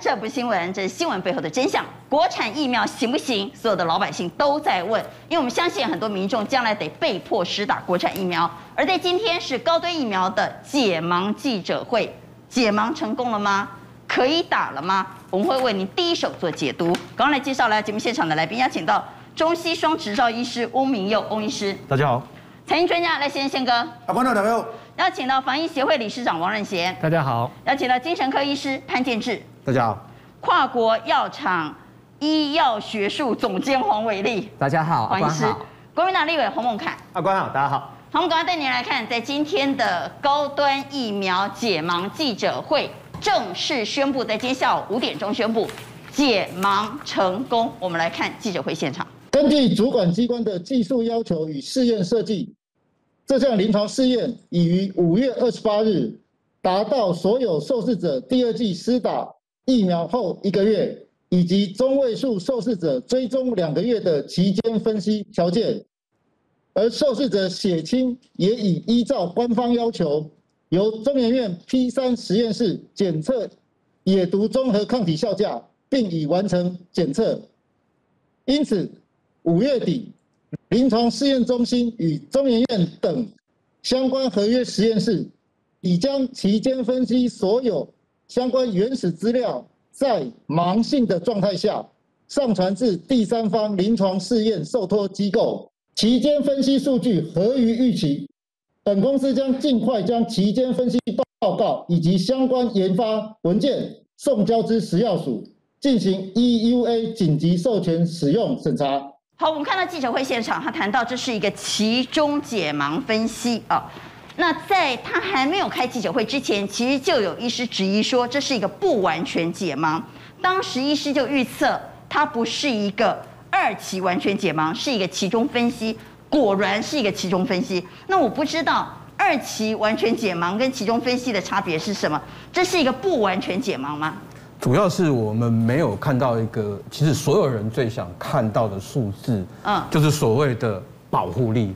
这不新闻，这是新闻背后的真相。国产疫苗行不行？所有的老百姓都在问，因为我们相信很多民众将来得被迫施打国产疫苗。而在今天是高端疫苗的解盲记者会，解盲成功了吗？可以打了吗？我们会为您第一手做解读。刚刚来介绍来节目现场的来宾，邀请到中西双执照医师翁明佑翁医师，大家好。财经专家赖先生宪哥，啊，观众朋友，邀请到防疫协会理事长王任贤，大家好；邀请到精神科医师潘建志，大家好；跨国药厂医药学术总监黄伟立，大家好；黄医师，国民党立委洪孟楷，阿官好，大家好。好，我们赶快带您来看，在今天的高端疫苗解盲记者会正式宣布，在今天下午五点钟宣布解盲成功。我们来看记者会现场。根据主管机关的技术要求与试验设计，这项临床试验已于五月二十八日达到所有受试者第二剂施打疫苗后一个月，以及中位数受试者追踪两个月的期间分析条件，而受试者血清也已依照官方要求，由中研院 P 三实验室检测野毒综合抗体效价，并已完成检测，因此。五月底，临床试验中心与中研院等相关合约实验室已将期间分析所有相关原始资料，在盲信的状态下上传至第三方临床试验受托机构。期间分析数据合于预期，本公司将尽快将期间分析报告以及相关研发文件送交之食药署，进行 EUA 紧急授权使用审查。好，我们看到记者会现场，他谈到这是一个期中解盲分析啊。那在他还没有开记者会之前，其实就有医师质疑说这是一个不完全解盲。当时医师就预测它不是一个二期完全解盲，是一个其中分析。果然是一个其中分析。那我不知道二期完全解盲跟其中分析的差别是什么？这是一个不完全解盲吗？主要是我们没有看到一个，其实所有人最想看到的数字，嗯，就是所谓的保护力。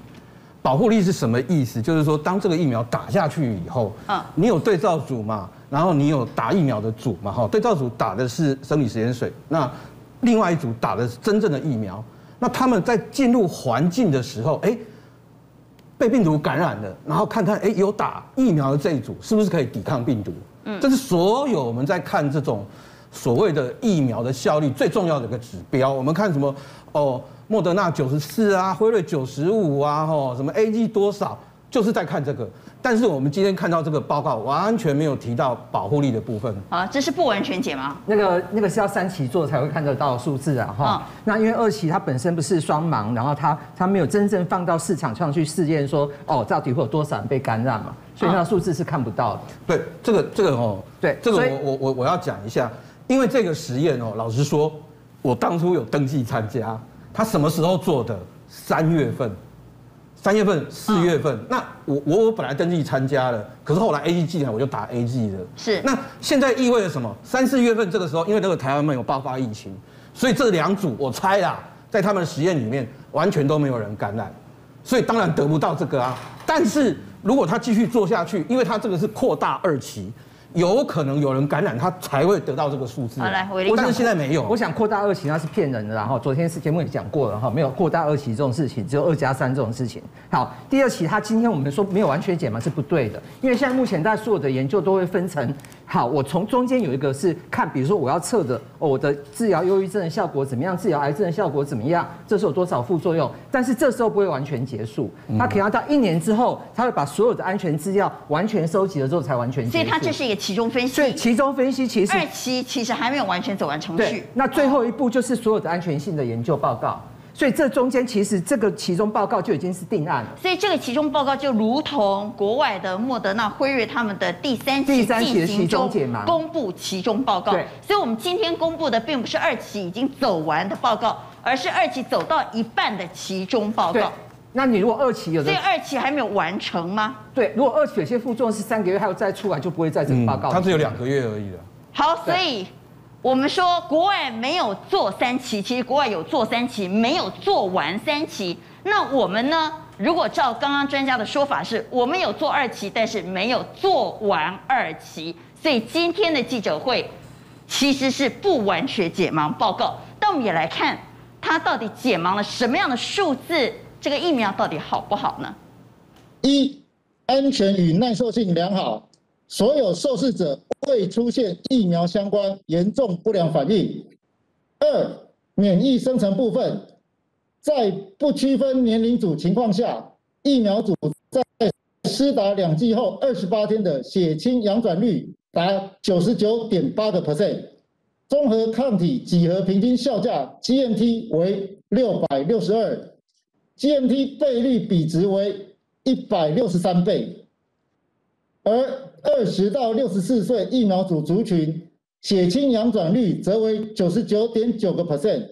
保护力是什么意思？就是说，当这个疫苗打下去以后，嗯，你有对照组嘛，然后你有打疫苗的组嘛，哈，对照组打的是生理食盐水，那另外一组打的是真正的疫苗。那他们在进入环境的时候，哎，被病毒感染了，然后看看，哎，有打疫苗的这一组是不是可以抵抗病毒？嗯这是所有我们在看这种所谓的疫苗的效率最重要的一个指标。我们看什么？哦，莫德纳九十四啊，辉瑞九十五啊，吼，什么 A G 多少？就是在看这个。但是我们今天看到这个报告，完全没有提到保护力的部分。啊，这是不完全解吗？那个那个是要三期做才会看得到数字啊，哈。那因为二期它本身不是双盲，然后它它没有真正放到市场上去试验，说哦，到底会有多少人被感染嘛？所以那个数字是看不到的。对，这个这个哦，对，这个我我我我要讲一下，因为这个实验哦，老实说，我当初有登记参加，他什么时候做的？三月份，三月份、四月份。那我我我本来登记参加了，可是后来 A G 进来，我就打 A G 了。是。那现在意味着什么？三四月份这个时候，因为那个台湾没有爆发疫情，所以这两组我猜啦，在他们的实验里面完全都没有人感染，所以当然得不到这个啊。但是。如果他继续做下去，因为他这个是扩大二期，有可能有人感染，他才会得到这个数字。好来，但是现在没有。我想扩大二期那是骗人的，然后昨天是节目也讲过了哈，没有扩大二期这种事情，只有二加三这种事情。好，第二期他今天我们说没有完全解嘛是不对的，因为现在目前大家所有的研究都会分成。好，我从中间有一个是看，比如说我要测的，哦，我的治疗忧郁症的效果怎么样，治疗癌症的效果怎么样，这是有多少副作用？但是这时候不会完全结束，它可能要到一年之后，它会把所有的安全资料完全收集了之后才完全结束。所以它这是一个其中分析。所以其中分析其实二期其实还没有完全走完程序。对，那最后一步就是所有的安全性的研究报告。所以这中间其实这个其中报告就已经是定案了。所以这个其中报告就如同国外的莫德纳、辉瑞他们的第三期进行中公布其中报告。对。所以我们今天公布的并不是二期已经走完的报告，而是二期走到一半的其中报告。那你如果二期有的，所以二期还没有完成吗？对，如果二期有些副作用是三个月还有再出来，就不会再这个报告。它只有两个月而已了。好，所以。我们说国外没有做三期，其实国外有做三期，没有做完三期。那我们呢？如果照刚刚专家的说法是，我们有做二期，但是没有做完二期。所以今天的记者会其实是不完全解盲报告。但我们也来看它到底解盲了什么样的数字，这个疫苗到底好不好呢？一、安全与耐受性良好，所有受试者未出现疫苗相关严重不良反应。二、免疫生成部分，在不区分年龄组情况下，疫苗组在施打两剂后二十八天的血清阳转率达九十九点八个 percent，综合抗体几何平均效价 GMT 为六百六十二，GMT 倍率比值为一百六十三倍，而二十到六十四岁疫苗组族群血清阳转率则为九十九点九个 percent，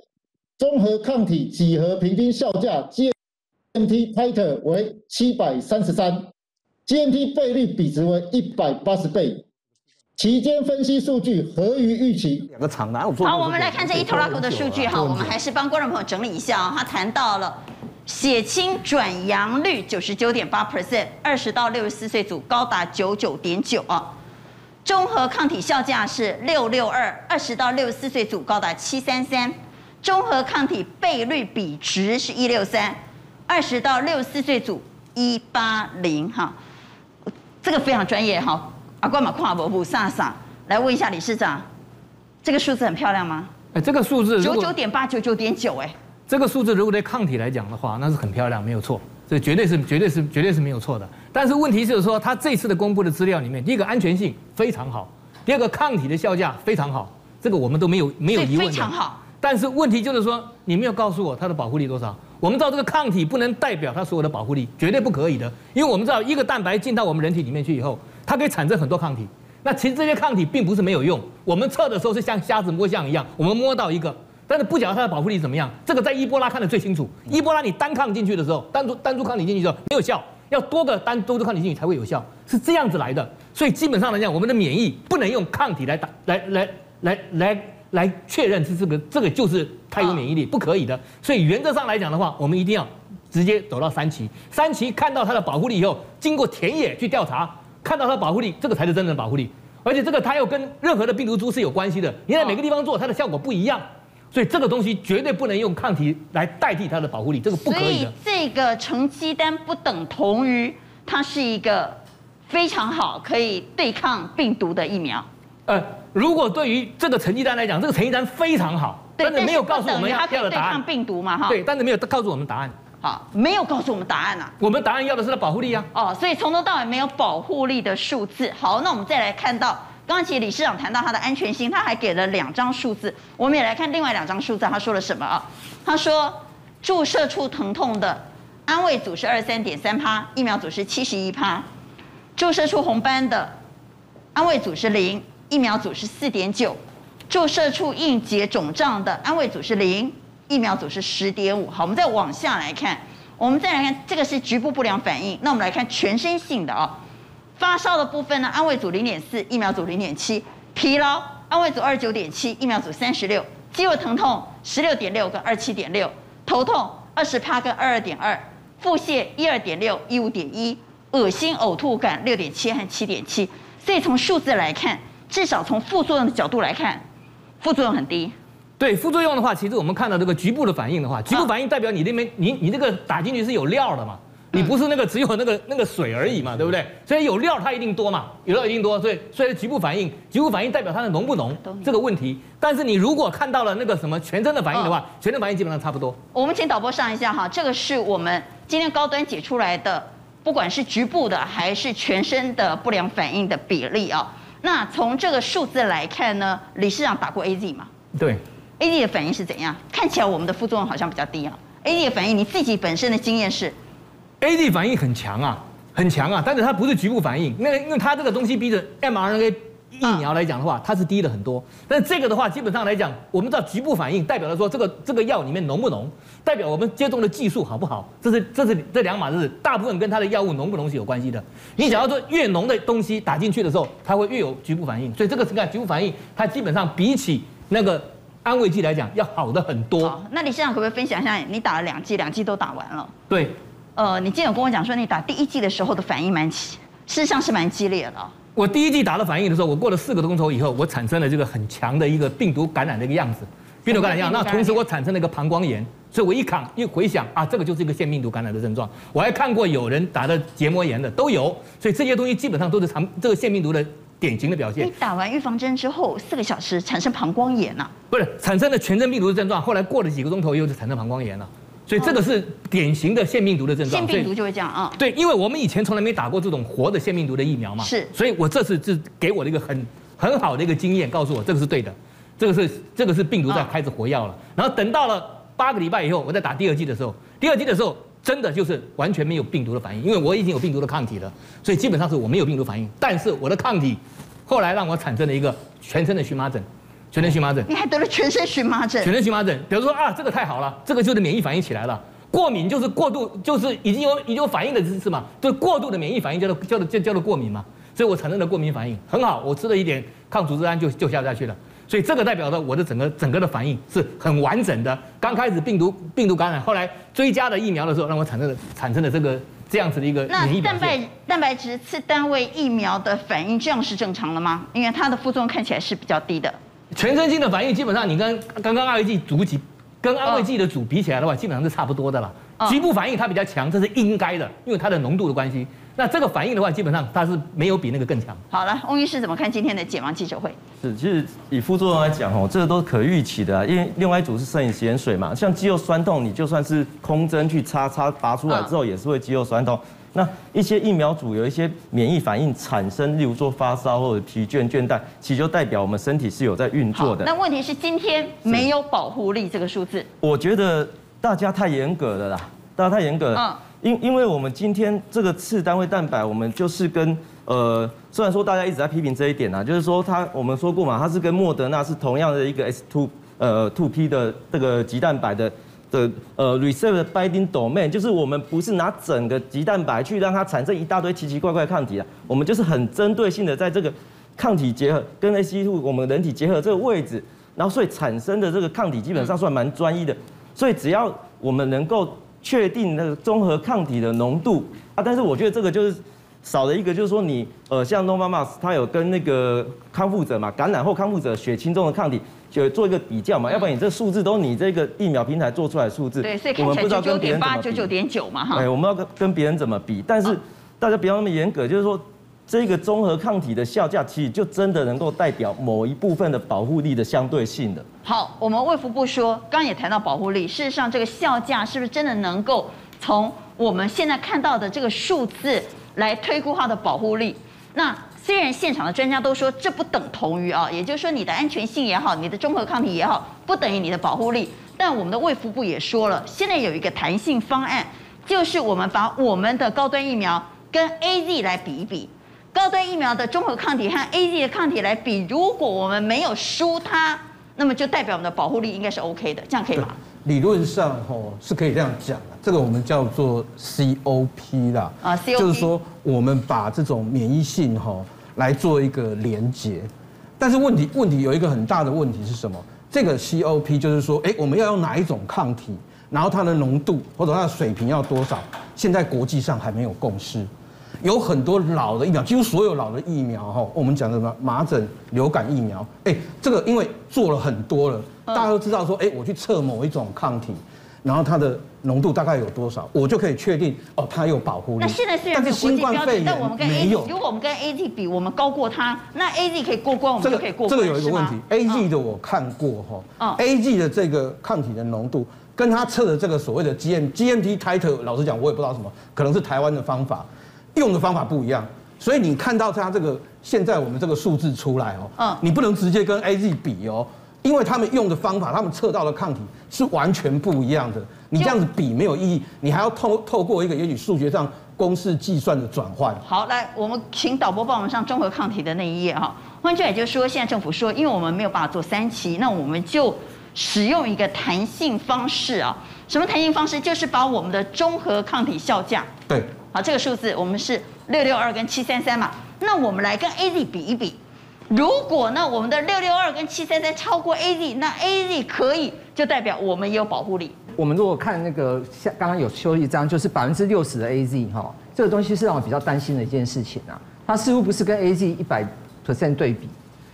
综合抗体几何平均效价 GMT titer 为七百三十三，GMT 倍率比值为一百八十倍，期间分析数据合于预期。两个厂哪有？好，我们来看这一拖拉库的数据哈，我们还是帮观众朋友整理一下啊，他谈到了。血清转阳率九十九点八 percent，二十到六十四岁组高达九九点九啊，综合抗体效价是六六二，二十到六十四岁组高达七三三，综合抗体倍率比值是一六三，二十到六十四岁组一八零哈，这个非常专业哈，阿关马跨博布萨萨来问一下理事长，这个数字很漂亮吗？哎，这个数字九九点八九九点九哎。这个数字如果对抗体来讲的话，那是很漂亮，没有错，这绝对是绝对是绝对是没有错的。但是问题就是说，它这次的公布的资料里面，第一个安全性非常好，第二个抗体的效价非常好，这个我们都没有没有疑问的。非常好。但是问题就是说，你没有告诉我它的保护力多少。我们知道这个抗体不能代表它所有的保护力，绝对不可以的，因为我们知道一个蛋白进到我们人体里面去以后，它可以产生很多抗体。那其实这些抗体并不是没有用，我们测的时候是像瞎子摸象一样，我们摸到一个。但是不晓得它的保护力怎么样，这个在伊波拉看得最清楚。伊波拉你单抗进去的时候，单独单独抗体进去的时候没有效，要多个单独的抗体进去才会有效，是这样子来的。所以基本上来讲，我们的免疫不能用抗体来打，来来来来来确认是这个这个就是它有免疫力，不可以的。所以原则上来讲的话，我们一定要直接走到三期，三期看到它的保护力以后，经过田野去调查，看到它的保护力，这个才是真正的保护力。而且这个它又跟任何的病毒株是有关系的，你在每个地方做，它的效果不一样。所以这个东西绝对不能用抗体来代替它的保护力，这个不可以的。所以这个成绩单不等同于它是一个非常好可以对抗病毒的疫苗。呃，如果对于这个成绩单来讲，这个成绩单非常好，但是没有告诉我们要要的答案。对抗病毒嘛，哈。对，但是没有告诉我们答案。好，没有告诉我们答案啊。我们答案要的是它保护力啊。哦，所以从头到尾没有保护力的数字。好，那我们再来看到。刚才其实理事长谈到它的安全性，他还给了两张数字，我们也来看另外两张数字，他说了什么啊？他说注射处疼痛的安慰组是二三点三趴，疫苗组是七十一趴；注射处红斑的安慰组是零，疫苗组是四点九；注射处硬结肿胀的安慰组是零，疫苗组是十点五。好，我们再往下来看，我们再来看这个是局部不良反应，那我们来看全身性的啊。发烧的部分呢，安慰组零点四，疫苗组零点七；疲劳，安慰组二十九点七，疫苗组三十六；肌肉疼痛十六点六跟二七点六；头痛二十趴跟二二点二；腹泻一二点六一五点一；恶心呕吐感六点七和七点七。所以从数字来看，至少从副作用的角度来看，副作用很低。对副作用的话，其实我们看到这个局部的反应的话，局部反应代表你那边你你这个打进去是有料的嘛。你不是那个只有那个那个水而已嘛，对不对？所以有料它一定多嘛，有料一定多，所以所以局部反应，局部反应代表它的浓不浓这个问题。但是你如果看到了那个什么全身的反应的话，全身反应基本上差不多。我们请导播上一下哈，这个是我们今天高端解出来的，不管是局部的还是全身的不良反应的比例啊。那从这个数字来看呢，理事长打过 AZ 嘛？对，AZ 的反应是怎样？看起来我们的副作用好像比较低啊。AZ 的反应，你自己本身的经验是？A D 反应很强啊，很强啊，但是它不是局部反应，那个因为它这个东西比着 m R N A 疫苗来讲的话，它是低了很多。但是这个的话，基本上来讲，我们知道局部反应代表了说这个这个药里面浓不浓，代表我们接种的技术好不好，这是这是这两码事，大部分跟它的药物浓不浓是有关系的。你想要说越浓的东西打进去的时候，它会越有局部反应，所以这个是看局部反应，它基本上比起那个安慰剂来讲要好的很多。好，那你现在可不可以分享一下，你打了两剂，两剂都打完了？对。呃，你今天有跟我讲说，你打第一剂的时候的反应蛮，事实上是蛮激烈的。我第一剂打了反应的时候，我过了四个钟头以后，我产生了这个很强的一个病毒感染的一个样子，病毒感染样。那同时我产生了一个膀胱炎，所以我一扛一回想啊，这个就是一个腺病毒感染的症状。我还看过有人打的结膜炎的都有，所以这些东西基本上都是常这个腺病毒的典型的表现。你打完预防针之后四个小时产生膀胱炎了、啊？不是，产生了全身病毒的症状，后来过了几个钟头以后就产生膀胱炎了。所以这个是典型的腺病毒的症状。腺病毒就会这样啊？对，因为我们以前从来没打过这种活的腺病毒的疫苗嘛。是。所以我这次是给我的一个很很好的一个经验，告诉我这个是对的，这个是这个是病毒在开始活跃了。然后等到了八个礼拜以后，我再打第二剂的时候，第二剂的时候真的就是完全没有病毒的反应，因为我已经有病毒的抗体了，所以基本上是我没有病毒反应。但是我的抗体后来让我产生了一个全身的荨麻疹。全身荨麻疹，你还得了全身荨麻疹？全身荨麻疹，比如说啊，这个太好了，这个就是免疫反应起来了。过敏就是过度，就是已经有已经有反应的姿势嘛，就是过度的免疫反应叫做叫做叫叫做过敏嘛。所以我产生了过敏反应，很好，我吃了一点抗组织胺就就下下去了。所以这个代表着我的整个整个的反应是很完整的。刚开始病毒病毒感染，后来追加的疫苗的时候，让我产生了产生了这个这样子的一个免疫。那蛋白蛋白质次单位疫苗的反应这样是正常的吗？因为它的副作用看起来是比较低的。全身性的反应基本上，你跟刚刚安慰剂组几，跟安慰剂的组比起来的话，基本上是差不多的啦。局部反应它比较强，这是应该的，因为它的浓度的关系。那这个反应的话，基本上它是没有比那个更强。好了，翁医师怎么看今天的解盲记者会？是，其实以副作用来讲哦，这个都是可预期的啊，因为另外一组是摄影盐水嘛，像肌肉酸痛，你就算是空针去插插拔出来之后，也是会肌肉酸痛。那一些疫苗组有一些免疫反应产生，例如说发烧或者疲倦、倦怠，其实就代表我们身体是有在运作的。那问题是今天没有保护力这个数字，我觉得大家太严格了啦，大家太严格了。嗯。因因为我们今天这个次单位蛋白，我们就是跟呃，虽然说大家一直在批评这一点啊，就是说它我们说过嘛，它是跟莫德纳是同样的一个 S two 呃 two P 的这个集蛋白的。的呃，reserved binding domain 就是我们不是拿整个鸡蛋白去让它产生一大堆奇奇怪怪抗体啊，我们就是很针对性的在这个抗体结合跟 ACE2 我们人体结合这个位置，然后所以产生的这个抗体基本上算蛮专一的，所以只要我们能够确定那个综合抗体的浓度啊，但是我觉得这个就是少了一个，就是说你呃像 Novavax 它有跟那个康复者嘛，感染后康复者血清中的抗体。就做一个比较嘛，要不然你这数字都是你这个疫苗平台做出来的数字，对，所以看起来九九点八、九九点九嘛，哈。哎，我们要跟跟别人怎么比？但是大家不要那么严格，就是说这个综合抗体的效价，其实就真的能够代表某一部分的保护力的相对性的。好，我们卫福部说，刚刚也谈到保护力，事实上这个效价是不是真的能够从我们现在看到的这个数字来推估它的保护力？那？虽然现场的专家都说这不等同于啊，也就是说你的安全性也好，你的综合抗体也好，不等于你的保护力。但我们的卫福部也说了，现在有一个弹性方案，就是我们把我们的高端疫苗跟 AZ 来比一比，高端疫苗的综合抗体和 AZ 的抗体来比，如果我们没有输它，那么就代表我们的保护力应该是 OK 的，这样可以吗？理论上吼是可以这样讲的，这个我们叫做 COP 啦，啊，COP 就是说我们把这种免疫性吼。来做一个连接，但是问题问题有一个很大的问题是什么？这个 COP 就是说，哎，我们要用哪一种抗体，然后它的浓度或者它的水平要多少？现在国际上还没有共识。有很多老的疫苗，几乎所有老的疫苗哈，我们讲的什么麻疹、流感疫苗，哎，这个因为做了很多了，大家都知道说，哎，我去测某一种抗体。然后它的浓度大概有多少，我就可以确定哦，它有保护力。那现在虽然没有国际标准，但我们跟 A，如果我们跟 A Z 比，我们高过它，那 A Z 可以过关，我们就可以过关。这个有一个问题，A Z 的我看过哈，A Z 的这个抗体的浓度跟它测的这个所谓的 G M G M T titer，老实讲我也不知道什么，可能是台湾的方法，用的方法不一样，所以你看到它这个现在我们这个数字出来哦，嗯，你不能直接跟 A Z 比哦。因为他们用的方法，他们测到的抗体是完全不一样的。你这样子比没有意义，你还要透透过一个也许数学上公式计算的转换。好，来，我们请导播帮我们上综合抗体的那一页哈。换句话也就是说，现在政府说，因为我们没有办法做三期，那我们就使用一个弹性方式啊。什么弹性方式？就是把我们的综合抗体效价，对，好，这个数字我们是六六二跟七三三嘛，那我们来跟 AZ 比一比。如果呢，我们的六六二跟七三三超过 A Z，那 A Z 可以就代表我们也有保护力。我们如果看那个像刚刚有修一张，就是百分之六十的 A Z 哈，这个东西是让我比较担心的一件事情啊。它似乎不是跟 AZ 一百 percent 对比。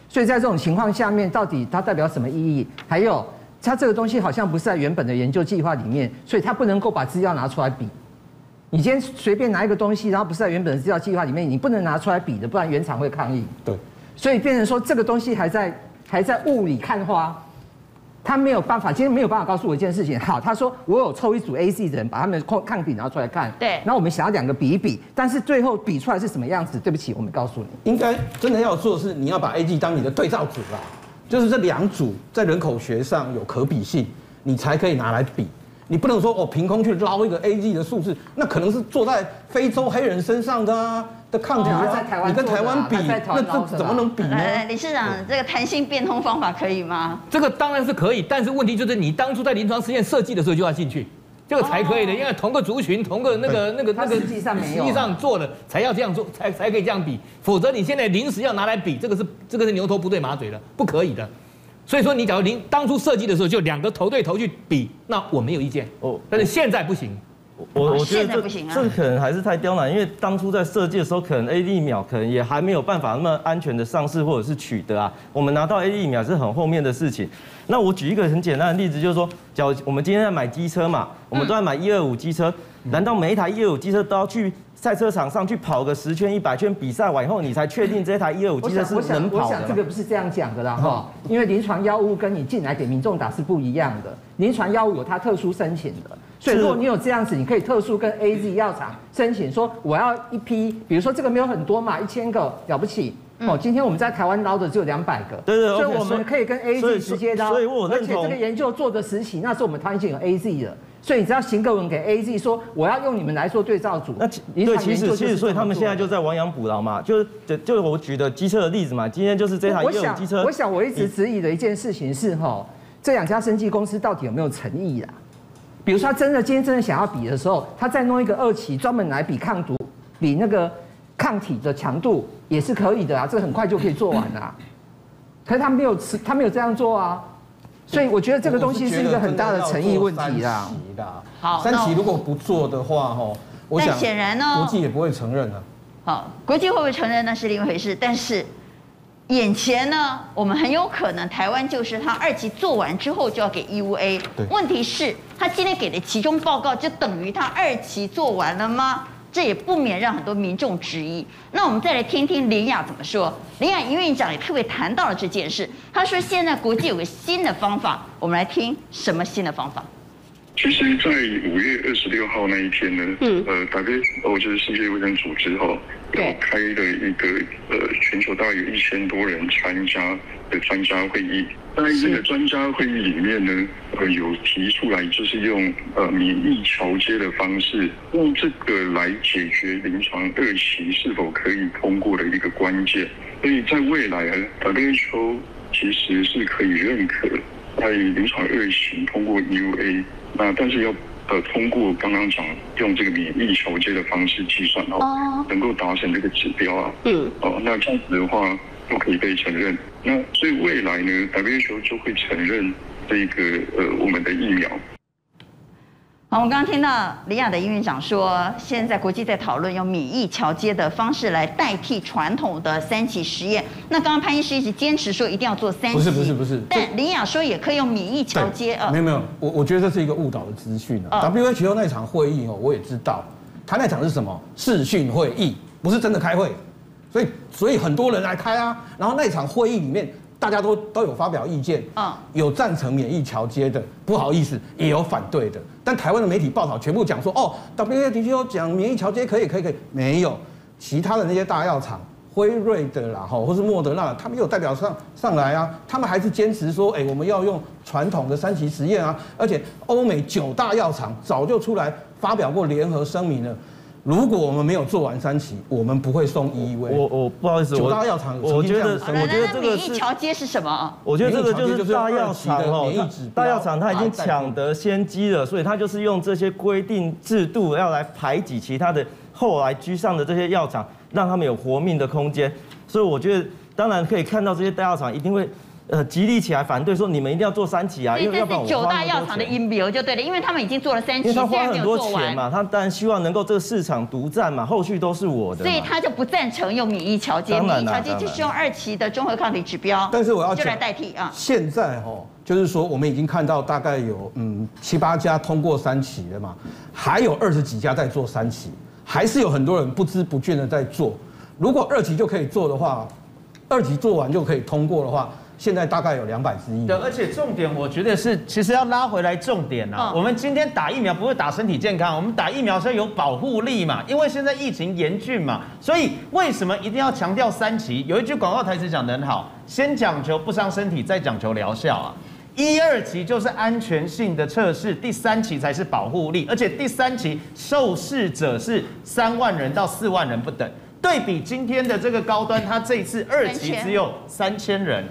所以在这种情况下面，到底它代表什么意义？还有，它这个东西好像不是在原本的研究计划里面，所以它不能够把资料拿出来比。你今天随便拿一个东西，然后不是在原本的资料计划里面，你不能拿出来比的，不然原厂会抗议。对。所以变成说这个东西还在还在雾里看花。他没有办法，今天没有办法告诉我一件事情。好，他说我有抽一组 AZ 的人，把他们的抗抗体拿出来看。对。然后我们想要两个比一比，但是最后比出来是什么样子？对不起，我没告诉你。应该真的要做的是，你要把 A、G 当你的对照组啦，就是这两组在人口学上有可比性，你才可以拿来比。你不能说我凭空去捞一个 A G 的数字，那可能是坐在非洲黑人身上的啊。的抗体啊，你跟台湾比，那这怎么能比呢？理事长，这个弹性变通方法可以吗？这个当然是可以，但是问题就是你当初在临床实验设计的时候就要进去，这个才可以的，因为同个族群、同个那个那个那个，实际上没有实际上做的才要这样做，才才可以这样比，否则你现在临时要拿来比，这个是这个是牛头不对马嘴的，不可以的。所以说，你假如临当初设计的时候就两个头对头去比，那我没有意见哦，但是现在不行。我我觉得这这可能还是太刁难，因为当初在设计的时候，可能 A D 疫苗可能也还没有办法那么安全的上市或者是取得啊。我们拿到 A D 疫苗是很后面的事情。那我举一个很简单的例子，就是说，假如我们今天在买机车嘛，我们都在买一二五机车，难道每一台一二五机车都要去赛车场上去跑个十圈、一百圈比赛 完以后，你才确定这台一二五机车是能跑的？我想这个不是这样讲的啦，哈，因为临床药物跟你进来给民众打是不一样的，临床药物有它特殊申请的。所以，如果你有这样子，你可以特殊跟 AZ 药厂申请说，我要一批，比如说这个没有很多嘛，一千个了不起哦。今天我们在台湾捞的只有两百个，对对，所以我们可以跟 AZ 直接捞。所以我。而且这个研究做的时期，那时候我们台湾已经有 AZ 了，所以你只要行个文给 AZ 说，我要用你们来做对照组。那对，其实其实所以他们现在就在亡羊补牢嘛，就是就就是我举的机车的例子嘛。今天就是这台一二五机车。我想我一直质疑的一件事情是哈，这两家生技公司到底有没有诚意啊？比如说，他真的今天真的想要比的时候，他再弄一个二期专门来比抗毒、比那个抗体的强度也是可以的啊，这个很快就可以做完啊。可是他没有吃，他没有这样做啊，所以我觉得这个东西是一个很大的诚意问题啦。好，三期如果不做的话，哈，我想显然呢，国际也不会承认啊。好，国际会不会承认那是另一回事，但是。眼前呢，我们很有可能台湾就是他二期做完之后就要给 EUA。对。问题是，他今天给的其中报告就等于他二期做完了吗？这也不免让很多民众质疑。那我们再来听听林雅怎么说。林雅营运长也特别谈到了这件事，他说现在国际有个新的方法，我们来听什么新的方法？其实，在五月二十六号那一天呢，嗯，呃，WHO 就是世界卫生组织哈，有开了一个呃全球大概有一千多人参加的专家会议。在这个专家会议里面呢，呃，有提出来就是用呃免疫桥接的方式，用这个来解决临床二期是否可以通过的一个关键。所以在未来呢，WHO 其实是可以认可在临床二型通过 EUA。那但是要呃通过刚刚讲用这个免疫桥接的方式计算，然后能够达成这个指标啊，嗯，哦，那这样子的话就可以被承认。那所以未来呢，WHO 就会承认这个呃我们的疫苗。好，我们刚刚听到李雅的营运长说，现在国际在讨论用免疫桥接的方式来代替传统的三期实验。那刚刚潘医师一直坚持说一定要做三期，不是不是不是。但李雅说也可以用免疫桥接啊。没有没有，我我觉得这是一个误导的资讯啊。WHO 那场会议哦，我也知道，他那场是什么视讯会议，不是真的开会，所以所以很多人来开啊。然后那场会议里面。大家都都有发表意见，啊，有赞成免疫桥接的，不好意思，也有反对的。但台湾的媒体报道全部讲说，哦，WHO 讲免疫桥接可以，可以，可以，没有其他的那些大药厂，辉瑞的啦，哈，或是莫德纳，他们有代表上上来啊，他们还是坚持说，哎，我们要用传统的三期实验啊，而且欧美九大药厂早就出来发表过联合声明了。如果我们没有做完三期，我们不会送 EUA。我我不好意思，九大药厂，我觉得我觉得这个免疫桥接是什么？我觉得这个就是大药厂哦，大药厂它已经抢得先机了，所以它就是用这些规定制度要来排挤其他的后来居上的这些药厂，让他们有活命的空间。所以我觉得，当然可以看到这些大药厂一定会呃，极力起来反对说你们一定要做三期啊，因为这是九大药厂的阴谋就对了，因为他们已经做了三期，因为他花很多钱嘛，他当然希望能够这个市场独占嘛，后续都是我的，所以他就不赞成用免疫桥接，免疫桥接就是用二期的综合抗体指标，但是我要就来代替啊。现在哦，就是说我们已经看到大概有嗯七八家通过三期了嘛，还有二十几家在做三期，还是有很多人不知不觉的在做。如果二期就可以做的话，二期做完就可以通过的话。现在大概有两百支疫苗。对，而且重点我觉得是，其实要拉回来重点啊。我们今天打疫苗不会打身体健康，我们打疫苗是有保护力嘛。因为现在疫情严峻嘛，所以为什么一定要强调三期？有一句广告台词讲得很好，先讲求不伤身体，再讲求疗效啊。一二期就是安全性的测试，第三期才是保护力，而且第三期受试者是三万人到四万人不等。对比今天的这个高端，它这一次二期只有三千人。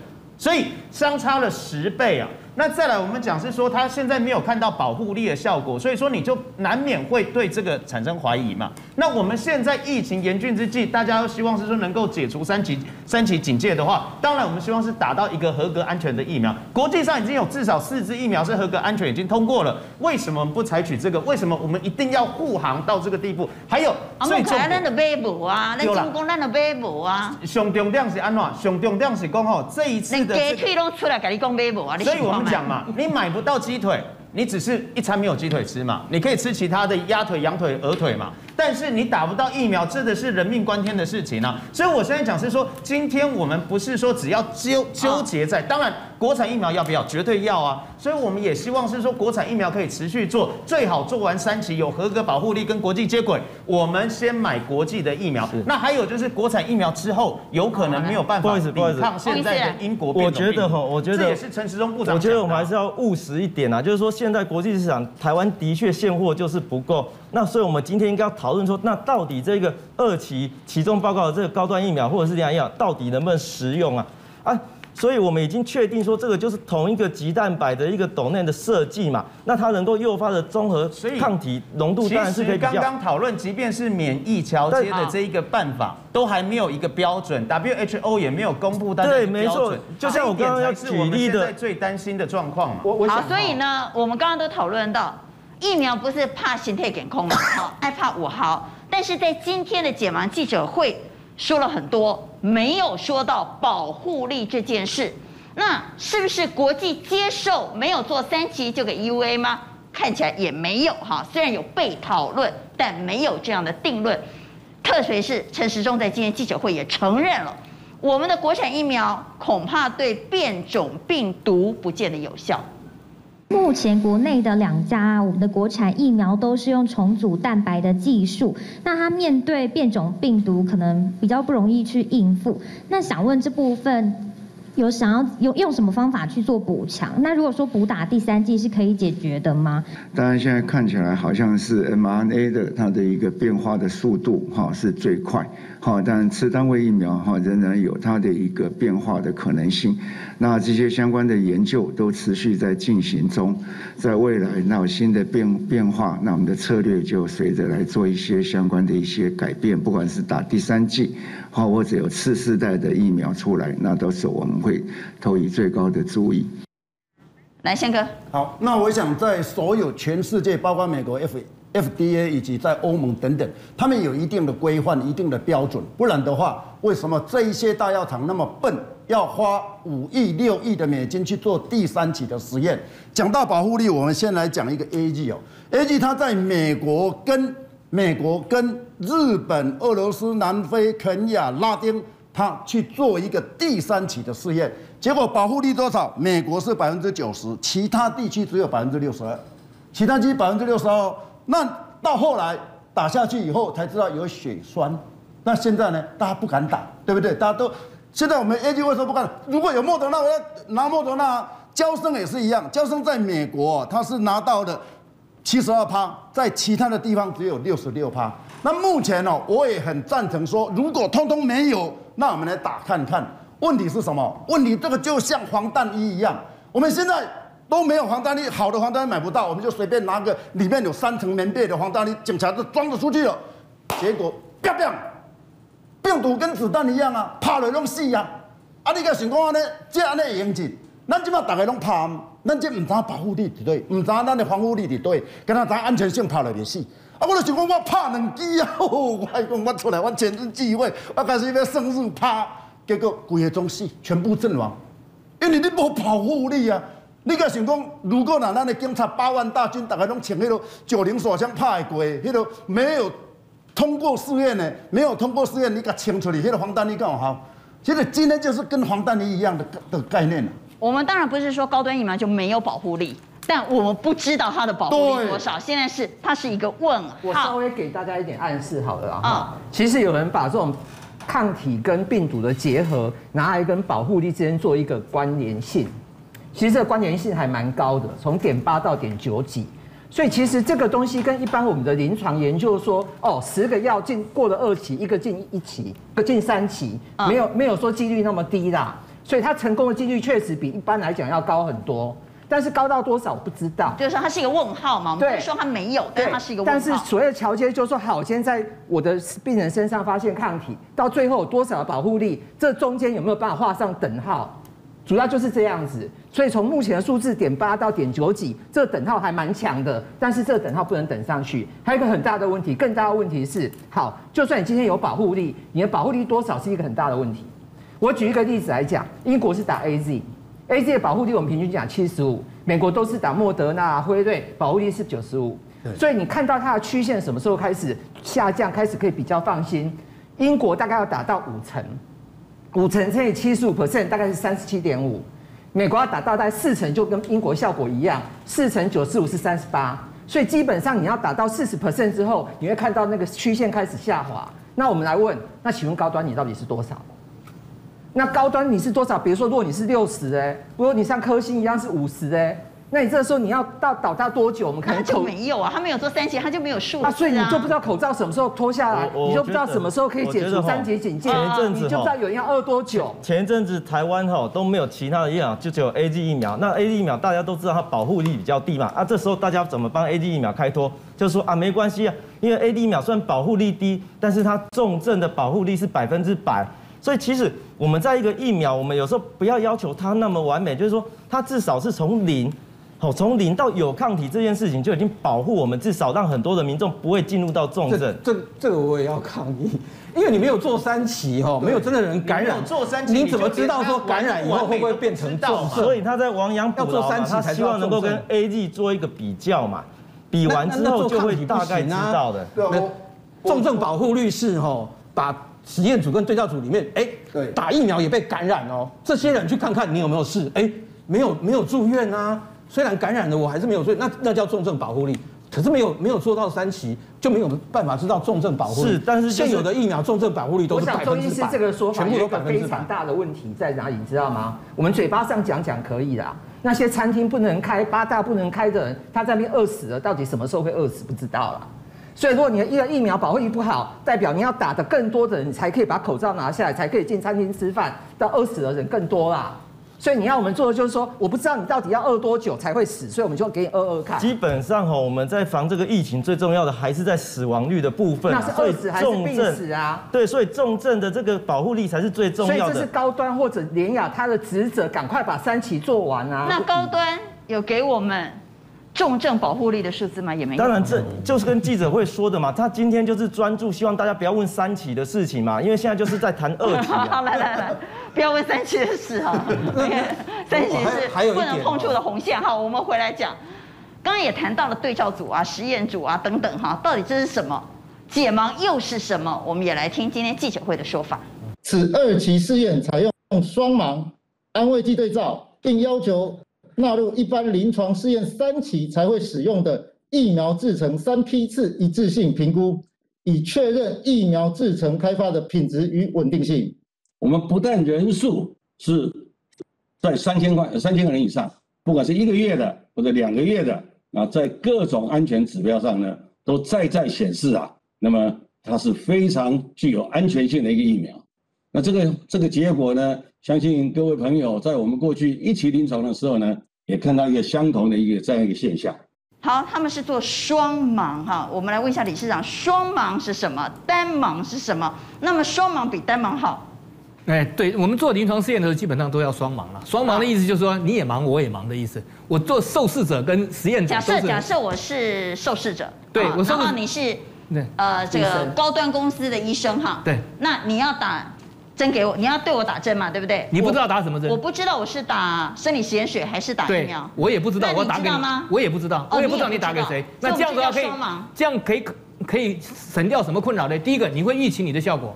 所以相差了十倍啊！那再来，我们讲是说，他现在没有看到保护力的效果，所以说你就难免会对这个产生怀疑嘛。那我们现在疫情严峻之际，大家都希望是说能够解除三级三级警戒的话，当然我们希望是打到一个合格安全的疫苗。国际上已经有至少四支疫苗是合格安全，已经通过了。为什么我们不采取这个？为什么我们一定要护航到这个地步？还有最重要的买无啊，那进攻咱的买无啊。上重点是安怎？上重点是讲吼，这一次的鸡腿都出来跟你讲买无啊。所以我们讲嘛，你买不到鸡腿。你只是一餐没有鸡腿吃嘛？你可以吃其他的鸭腿、羊腿、鹅腿嘛？但是你打不到疫苗，真的是人命关天的事情啊！所以我现在讲是说，今天我们不是说只要纠纠结在，当然国产疫苗要不要？绝对要啊！所以我们也希望是说，国产疫苗可以持续做，最好做完三期有合格保护力跟国际接轨。我们先买国际的疫苗。那还有就是国产疫苗之后，有可能没有办法抵抗现在的英国变种病。我觉得哈，我觉得这也是陈时中部长。我觉得我们还是要务实一点啊，就是说。现在国际市场，台湾的确现货就是不够，那所以我们今天应该要讨论说，那到底这个二期其中报告的这个高端疫苗或者是这样疫苗，到底能不能实用啊？啊，所以我们已经确定说，这个就是同一个棘蛋白的一个斗内的设计嘛，那它能够诱发的综合抗体浓度当然是可以比较。刚刚讨论，即便是免疫桥接的这一个办法，都还没有一个标准，WHO 也没有公布单对，没错，就像我刚刚要举例的，最担心的状况嘛。好，所以呢，我们刚刚都讨论到，疫苗不是怕形态减空嘛，好，爱怕五毫，但是在今天的解盲记者会说了很多，没有说到保护力这件事。那是不是国际接受没有做三期就给 U A 吗？看起来也没有哈，虽然有被讨论，但没有这样的定论。特别是陈时中在今天记者会也承认了，我们的国产疫苗恐怕对变种病毒不见得有效。目前国内的两家我们的国产疫苗都是用重组蛋白的技术，那它面对变种病毒可能比较不容易去应付。那想问这部分。有想要用用什么方法去做补强？那如果说补打第三剂是可以解决的吗？当然，现在看起来好像是 mRNA 的它的一个变化的速度哈是最快，好，但次单位疫苗哈仍然有它的一个变化的可能性。那这些相关的研究都持续在进行中，在未来那有新的变变化，那我们的策略就随着来做一些相关的一些改变，不管是打第三剂。好，或者有次世代的疫苗出来，那都是我们会投以最高的注意。来，宪哥。好，那我想在所有全世界，包括美国 F FDA 以及在欧盟等等，他们有一定的规范、一定的标准，不然的话，为什么这一些大药厂那么笨，要花五亿、六亿的美金去做第三期的实验？讲到保护力，我们先来讲一个 A G 哦，A G 它在美国跟美国跟日本、俄罗斯、南非、肯亚、拉丁，他去做一个第三期的试验，结果保护力多少？美国是百分之九十，其他地区只有百分之六十二，其他地区百分之六十二。那到后来打下去以后才知道有血栓，那现在呢？大家不敢打，对不对？大家都现在我们 A G 为什么不敢？如果有莫德纳，我要拿莫德纳。娇生也是一样，娇生在美国他是拿到的。七十二趴，在其他的地方只有六十六趴。那目前呢，我也很赞成说，如果通通没有，那我们来打看看。问题是什么？问题这个就像防弹衣一样，我们现在都没有防弹衣，好的防弹衣买不到，我们就随便拿个里面有三层棉被的防弹衣，警察就装着出去了。结果，啪啪，病毒跟子弹一样啊，怕了拢死啊。啊，你个想讲安尼，这安尼会用尽？咱即马大家拢怕，咱即唔知保护力伫对，唔知咱的防护力伫对，跟他知安全性拍了就死。啊，我就想讲我拍两支啊，我讲我出来，我前日聚会，我开始要生日拍，结果规个拢死，全部阵亡，因为你无保护力啊。你个想讲，如果那咱的警察八万大军，大家拢穿迄个九零手枪拍会过，迄个没有通过试验的，没有通过试验，你甲清出去，迄个防弹衣更好。其实今天就是跟黄丹妮一样的的概念。我们当然不是说高端疫苗就没有保护力，但我们不知道它的保护力多少。现在是它是一个问号。我稍微给大家一点暗示好了啊。其实有人把这种抗体跟病毒的结合拿来跟保护力之间做一个关联性。其实这个关联性还蛮高的，从点八到点九几，所以其实这个东西跟一般我们的临床研究说，哦，十个药进过了二期，一个进一期，一个进三期，没有没有说几率那么低啦，所以它成功的几率确实比一般来讲要高很多，但是高到多少我不知道，就是说它是一个问号嘛，我们不是说它没有，但它是一个问号。但是所谓的桥接就是说，好，我今天在我的病人身上发现抗体，到最后有多少的保护力，这中间有没有办法画上等号？主要就是这样子，所以从目前的数字点八到点九几，这个等号还蛮强的，但是这个等号不能等上去。还有一个很大的问题，更大的问题是，好，就算你今天有保护力，你的保护力多少是一个很大的问题。我举一个例子来讲，英国是打 AZ，AZ 的保护力我们平均讲七十五，美国都是打莫德纳、辉瑞，保护力是九十五。所以你看到它的曲线什么时候开始下降，开始可以比较放心。英国大概要打到五成。五成乘以七十五 percent，大概是三十七点五。美国要打到大概四成，就跟英国效果一样，四成九十五是三十八。所以基本上你要打到四十 percent 之后，你会看到那个曲线开始下滑。那我们来问，那请问高端你到底是多少？那高端你是多少？比如说，如果你是六十哎，如果你像科兴一样是五十哎。那你这个时候你要到倒到多久？我们可能就没有啊，他没有做三级，他就没有数字啊。所以你就不知道口罩什么时候脱下来，你就不知道什么时候可以解除三级警戒。前一阵子，你就不知道有人要饿多久。前一阵子台湾哈都没有其他的疫苗，就只有 A Z 疫苗。那 A Z 疫苗大家都知道它保护力比较低嘛，啊，这时候大家怎么帮 A Z 疫苗开脱？就是说啊，没关系啊，因为 A D 疫苗虽然保护力低，但是它重症的保护力是百分之百。所以其实我们在一个疫苗，我们有时候不要要求它那么完美，就是说它至少是从零。哦，从零到有抗体这件事情就已经保护我们，至少让很多的民众不会进入到重症。这这个我也要抗议，因为你没有做三期哈，没有真的人感染。做三期，你怎么知道说感染以后会不会变成重症？所以他在亡羊补牢嘛，他希望能够跟 A G 做一个比较嘛，比完之后就会大概知道的。重症保护率是哈，把实验组跟对照组里面，哎，打疫苗也被感染哦，这些人去看看你有没有事，哎，没有没有住院啊。虽然感染了，我还是没有罪，那那叫重症保护力。可是没有没有做到三期，就没有办法知道重症保护力。是，但是现有的疫苗重症保护力都是百分之百。我想周医师这个说法有一个非常大的问题在哪里，你知道吗？我们嘴巴上讲讲可以啦，那些餐厅不能开、八大不能开的人，他在那边饿死了，到底什么时候会饿死不知道啦。所以如果你的疫疫苗保护力不好，代表你要打的更多的人，你才可以把口罩拿下来，才可以进餐厅吃饭，到饿死的人更多啦。所以你要我们做的就是说，我不知道你到底要饿多久才会死，所以我们就给你饿饿看。基本上哈，我们在防这个疫情最重要的还是在死亡率的部分。那是饿死还是病死啊？对，所以重症的这个保护力才是最重要的。所以这是高端或者联雅他的职责，赶快把三期做完啊。那高端有给我们。重症保护力的数字吗？也没有。当然，这就是跟记者会说的嘛。他今天就是专注，希望大家不要问三期的事情嘛，因为现在就是在谈二期。好，来来来，不要问三期的事哈。三期是不能碰触的红线哈。我们回来讲，刚刚也谈到了对照组啊、实验组啊等等哈，到底这是什么？解盲又是什么？我们也来听今天记者会的说法。此二期试验采用双盲安慰剂对照，并要求。纳入一般临床试验三期才会使用的疫苗制程三批次一致性评估，以确认疫苗制程开发的品质与稳定性。我们不但人数是在三千块三千个人以上，不管是一个月的或者两个月的啊，在各种安全指标上呢，都再再显示啊，那么它是非常具有安全性的一个疫苗。那这个这个结果呢，相信各位朋友在我们过去一起临床的时候呢，也看到一个相同的一个这样一个现象。好，他们是做双盲哈，我们来问一下理事长，双盲是什么？单盲是什么？那么双盲比单盲好？哎，对我们做临床试验的时候，基本上都要双盲了。双盲的意思就是说，你也盲，我也盲的意思。我做受试者跟实验者假设假设我是受试者，对，我然后你是呃这个高端公司的医生哈，对，那你要打针给我，你要对我打针嘛，对不对？你不知道打什么针？我不知道我是打生理食盐水还是打疫苗，我也不知道。我打给你吗？我也不知道，我也不知道你打给谁。那这样子的话可以，这样可以可以省掉什么困扰呢？第一个，你会预期你的效果。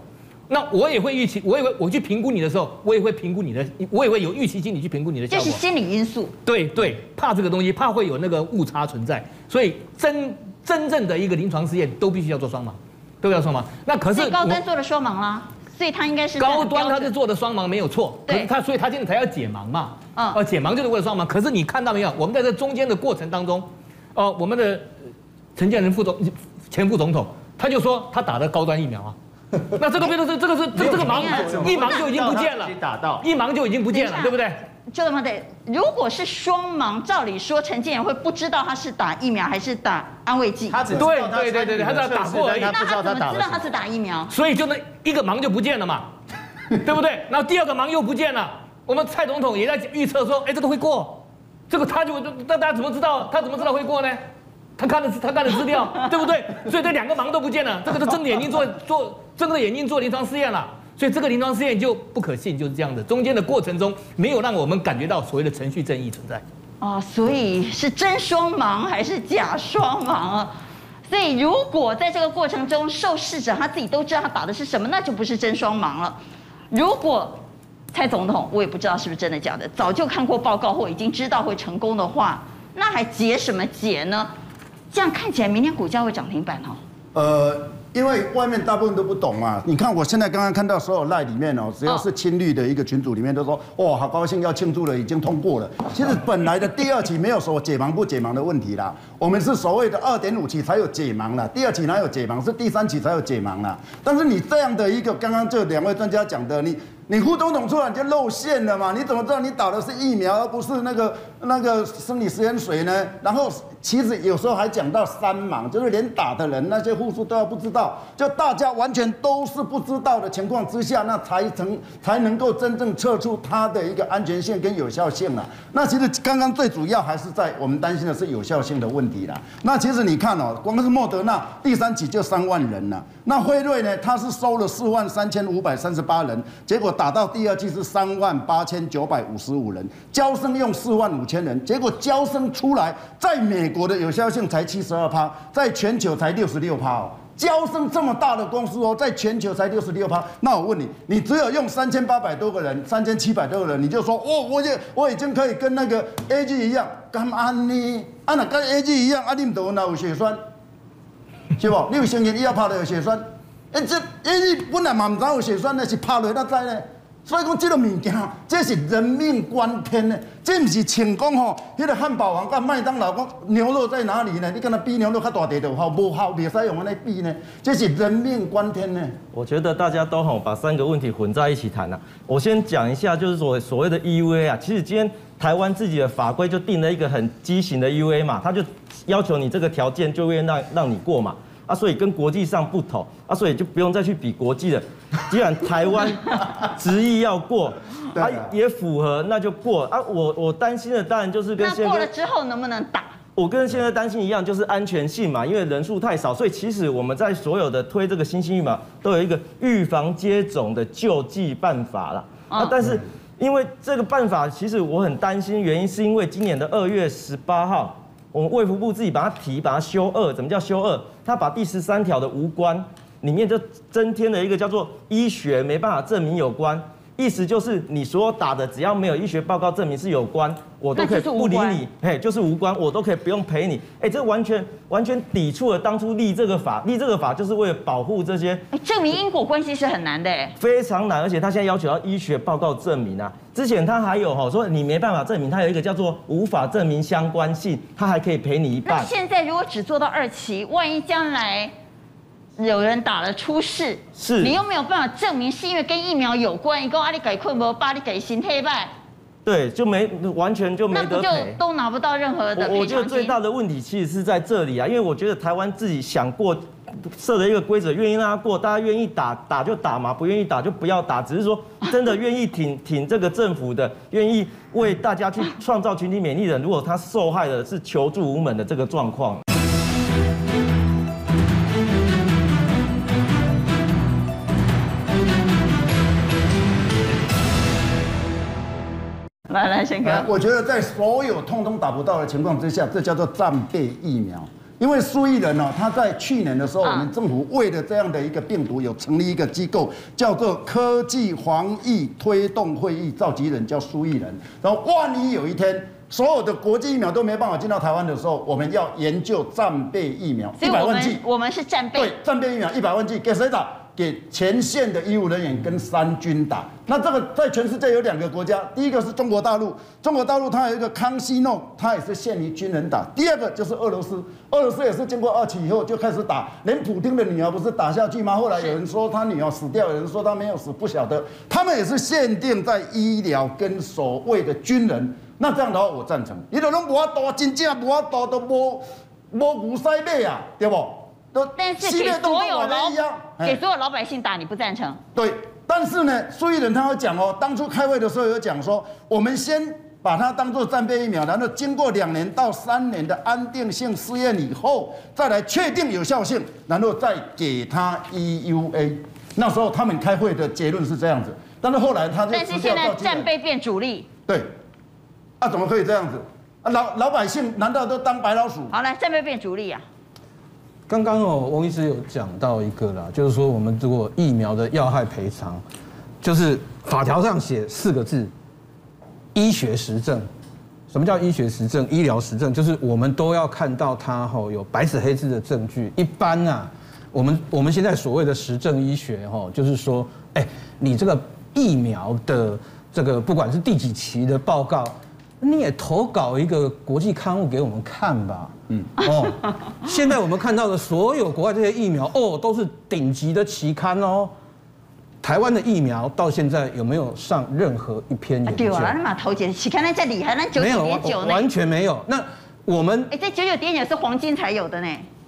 那我也会预期，我也会我去评估你的时候，我也会评估你的，我也会有预期心理去评估你的效果。这是心理因素。对对，怕这个东西，怕会有那个误差存在，所以真真正的一个临床试验都必须要做双盲，都要双盲。那可是高端做了双盲啦，所以他应该是高端他是做的双盲没有错，对，他所以他现在才要解盲嘛，啊，哦，解盲就是为了双盲。可是你看到没有？我们在这中间的过程当中，哦，我们的陈建仁副总前副总统他就说他打的高端疫苗啊。那这个变成是这个是这这个盲一盲就已经不见了，一盲就已经不见了，对不对？就这么的，如果是双盲，照理说陈建仁会不知道他是打疫苗还是打安慰剂。他只对对对对对，他只要打过而已。那他怎么知道他是打疫苗？所以就那一个盲就不见了嘛，对不对？然后第二个盲又不见了。我们蔡总统也在预测说，哎，这个会过，这个他就那大家怎么知道？他怎么知道会过呢？他看的是他看的资料，对不对？所以这两个盲都不见了，这个是睁着眼睛做做。睁着眼睛做临床试验了，所以这个临床试验就不可信，就是这样的。中间的过程中没有让我们感觉到所谓的程序正义存在。哦，所以是真双盲还是假双盲啊？所以如果在这个过程中受试者他自己都知道他打的是什么，那就不是真双盲了。如果蔡总统我也不知道是不是真的假的，早就看过报告或已经知道会成功的话，那还解什么解呢？这样看起来明天股价会涨停板哦。呃。因为外面大部分都不懂嘛，你看我现在刚刚看到所有赖里面哦，只要是亲绿的一个群组里面都说，哇，好高兴要庆祝了，已经通过了。其实本来的第二期没有说解盲不解盲的问题啦，我们是所谓的二点五期才有解盲了，第二期哪有解盲？是第三期才有解盲了。但是你这样的一个刚刚这两位专家讲的，你。你副总统出来就露馅了嘛？你怎么知道你打的是疫苗而不是那个那个生理食盐水呢？然后其实有时候还讲到三盲，就是连打的人那些护士都要不知道，就大家完全都是不知道的情况之下，那才成才能够真正测出它的一个安全性跟有效性了。那其实刚刚最主要还是在我们担心的是有效性的问啦。那其实你看哦，光是莫德纳第三期就三万人了，那辉瑞呢，他是收了四万三千五百三十八人，结果。打到第二季是三万八千九百五十五人，交生用四万五千人，结果交生出来，在美国的有效性才七十二趴，在全球才六十六趴哦。娇生这么大的公司哦，在全球才六十六趴，那我问你，你只有用三千八百多个人，三千七百多个人，你就说哦，我也我已经可以跟那个 A G 一样，干安呢？啊那跟 A G 一样，啊你们都哪有血栓？是不？你有先验，你要怕的有血栓。哎，这 A G 本来嘛唔知有血栓的，是拍落那知呢。所以讲这个物件，这是人命关天呢。这不是请讲吼，那个汉堡王跟麦当劳讲牛肉在哪里呢？你跟他比牛肉较大块的好，无好，别使用安尼比呢。这是人命关天呢。我觉得大家都好把三个问题混在一起谈了。我先讲一下，就是所所谓的 EUA 啊，其实今天台湾自己的法规就定了一个很畸形的 EUA 嘛，他就要求你这个条件就会让让你过嘛。啊，所以跟国际上不同啊，所以就不用再去比国际的。既然台湾执意要过，它也符合，那就过啊。我我担心的当然就是跟现在那过了之后能不能打？我跟现在担心一样，就是安全性嘛，因为人数太少，所以其实我们在所有的推这个新兴疫苗都有一个预防接种的救济办法了啊。但是因为这个办法，其实我很担心，原因是因为今年的二月十八号。我们卫福部自己把它提，把它修二，怎么叫修二？他把第十三条的无关里面就增添了一个叫做医学没办法证明有关。意思就是，你所有打的只要没有医学报告证明是有关，我都可以不理你，嘿，就是无关，我都可以不用赔你。哎，这完全完全抵触了当初立这个法，立这个法就是为了保护这些。证明因果关系是很难的，非常难，而且他现在要求要医学报告证明啊。之前他还有哈说你没办法证明，他有一个叫做无法证明相关性，他还可以赔你一半。那现在如果只做到二期，万一将来。有人打了出事，是你又没有办法证明是因为跟疫苗有关，一个阿里改困不把你改心黑败，对，就没完全就没得赔，那不就都拿不到任何的赔偿金？我觉得最大的问题其实是在这里啊，因为我觉得台湾自己想过设的一个规则，愿意让他过，大家愿意打打就打嘛，不愿意打就不要打。只是说真的愿意挺 挺这个政府的，愿意为大家去创造群体免疫的，如果他受害的是求助无门的这个状况。来来，先哥，我觉得在所有通通打不到的情况之下，这叫做战备疫苗。因为苏益人呢，他在去年的时候，我们政府为了这样的一个病毒，有成立一个机构，叫做科技防疫推动会议，召集人叫苏益人。然后万一有一天，所有的国际疫苗都没办法进到台湾的时候，我们要研究战备疫苗，一百万剂，我们是战备，对，战备疫苗一百万剂给谁打？给前线的医务人员跟三军打，那这个在全世界有两个国家，第一个是中国大陆，中国大陆它有一个康熙诺，它也是限于军人打；第二个就是俄罗斯，俄罗斯也是经过二期以后就开始打，连普丁的女儿不是打下去吗？后来有人说他女儿死掉，有人说他没有死，不晓得。他们也是限定在医疗跟所谓的军人，那这样的话我赞成。你都拢无法度，真正无法度都无无牛塞马啊，对不？但是给所有老给所有老百姓打，你不赞成？对，但是呢，苏益仁他有讲哦，当初开会的时候有讲说，我们先把它当做战备疫苗，然后经过两年到三年的安定性试验以后，再来确定有效性，然后再给他 EUA。那时候他们开会的结论是这样子，但是后来他就但是现在战备变主力。对，啊，怎么可以这样子？啊，老老百姓难道都当白老鼠？好，来战备变主力啊。刚刚哦，王医师有讲到一个啦，就是说我们如果疫苗的要害赔偿，就是法条上写四个字：医学实证。什么叫医学实证？医疗实证就是我们都要看到它吼有白纸黑字的证据。一般啊，我们我们现在所谓的实证医学吼，就是说，哎，你这个疫苗的这个不管是第几期的报告。你也投稿一个国际刊物给我们看吧。嗯，哦，现在我们看到的所有国外这些疫苗，哦，都是顶级的期刊哦。台湾的疫苗到现在有没有上任何一篇研究？对啊，那嘛头前期刊那再厉害，那九九点九完全没有。那我们哎，这九九点九是黄金才有的呢。